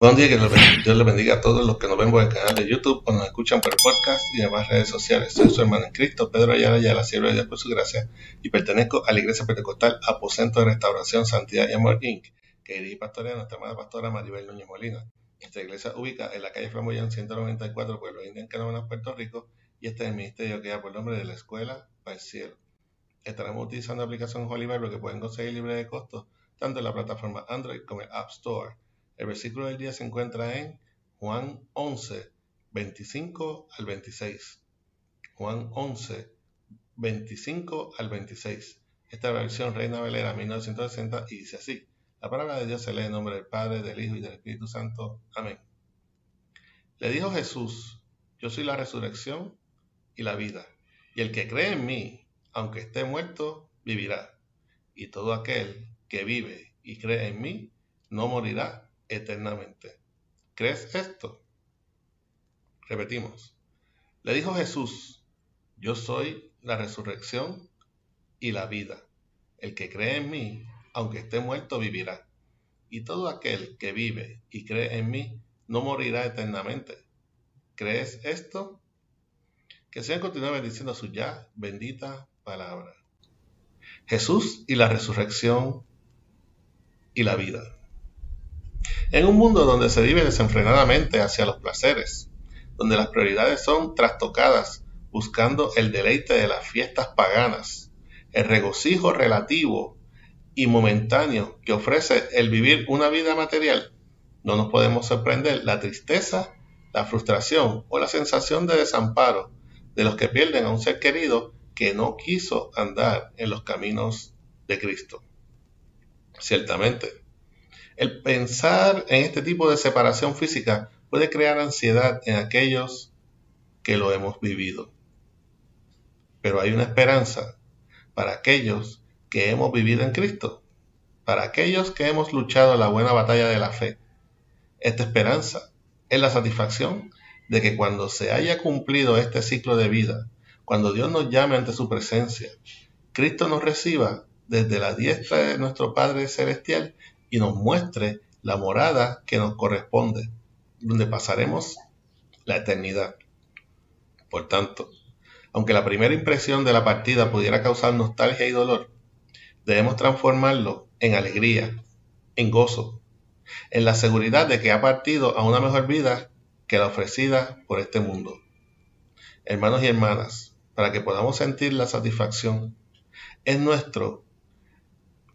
Buen día, que Dios les bendiga a todos los que nos ven por el canal de YouTube o nos escuchan por el podcast y demás redes sociales. Soy su hermano en Cristo, Pedro Ayala, ya la sierva de Dios por su gracia, y pertenezco a la Iglesia Pentecostal Aposento de Restauración, Santidad y Amor Inc., que dirige pastorea nuestra amada pastora Maribel Núñez Molina. Esta iglesia ubica en la calle Flamboyán 194, Pueblo Indio, en Canadá, Puerto Rico, y este es el ministerio que da por nombre de la Escuela para el Cielo. Estaremos utilizando la aplicación Holy que pueden conseguir libre de costo tanto en la plataforma Android como en App Store el versículo del día se encuentra en Juan 11, 25 al 26. Juan 11, 25 al 26. Esta versión Reina Valera 1960 y dice así. La palabra de Dios se lee en nombre del Padre, del Hijo y del Espíritu Santo. Amén. Le dijo Jesús, yo soy la resurrección y la vida, y el que cree en mí, aunque esté muerto, vivirá. Y todo aquel que vive y cree en mí, no morirá eternamente. ¿Crees esto? Repetimos. Le dijo Jesús, yo soy la resurrección y la vida. El que cree en mí, aunque esté muerto, vivirá. Y todo aquel que vive y cree en mí, no morirá eternamente. ¿Crees esto? Que sean continúe bendiciendo su ya bendita palabra. Jesús y la resurrección y la vida. En un mundo donde se vive desenfrenadamente hacia los placeres, donde las prioridades son trastocadas buscando el deleite de las fiestas paganas, el regocijo relativo y momentáneo que ofrece el vivir una vida material, no nos podemos sorprender la tristeza, la frustración o la sensación de desamparo de los que pierden a un ser querido que no quiso andar en los caminos de Cristo. Ciertamente, el pensar en este tipo de separación física puede crear ansiedad en aquellos que lo hemos vivido. Pero hay una esperanza para aquellos que hemos vivido en Cristo, para aquellos que hemos luchado la buena batalla de la fe. Esta esperanza es la satisfacción de que cuando se haya cumplido este ciclo de vida, cuando Dios nos llame ante su presencia, Cristo nos reciba desde la diestra de nuestro Padre Celestial y nos muestre la morada que nos corresponde, donde pasaremos la eternidad. Por tanto, aunque la primera impresión de la partida pudiera causar nostalgia y dolor, debemos transformarlo en alegría, en gozo, en la seguridad de que ha partido a una mejor vida que la ofrecida por este mundo. Hermanos y hermanas, para que podamos sentir la satisfacción, es nuestro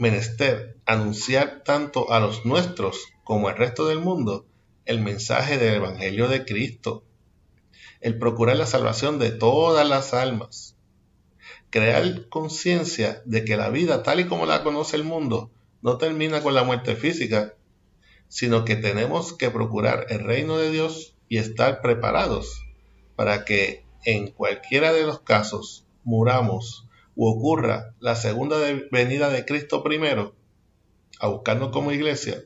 menester anunciar tanto a los nuestros como al resto del mundo el mensaje del Evangelio de Cristo, el procurar la salvación de todas las almas, crear conciencia de que la vida tal y como la conoce el mundo no termina con la muerte física, sino que tenemos que procurar el reino de Dios y estar preparados para que en cualquiera de los casos muramos u ocurra la segunda venida de Cristo primero, a buscarnos como iglesia,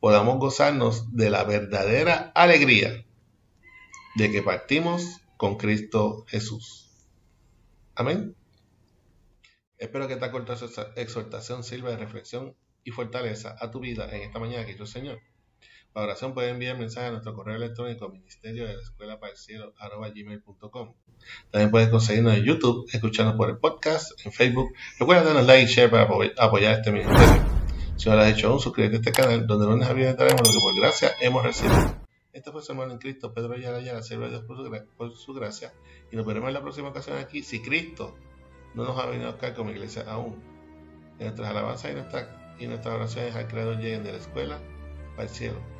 podamos gozarnos de la verdadera alegría de que partimos con Cristo Jesús. Amén. Espero que esta corta exhortación sirva de reflexión y fortaleza a tu vida en esta mañana que yo Señor. Para oración pueden enviar mensaje a nuestro correo electrónico ministerio de la escuela para el cielo. También puedes conseguirnos en YouTube, escucharnos por el podcast, en Facebook. Recuerda darnos like y share para apoyar este ministerio. Si no lo has hecho aún, suscríbete a este canal donde lunes a viernes daremos lo que por gracia hemos recibido. Este fue su hermano en Cristo, Pedro Ayala la sierva de Dios por su, gracia. Y nos veremos en la próxima ocasión aquí, si Cristo no nos ha venido a buscar como iglesia aún. En nuestras alabanzas y, y nuestras oraciones al Creador lleguen de la escuela para el cielo.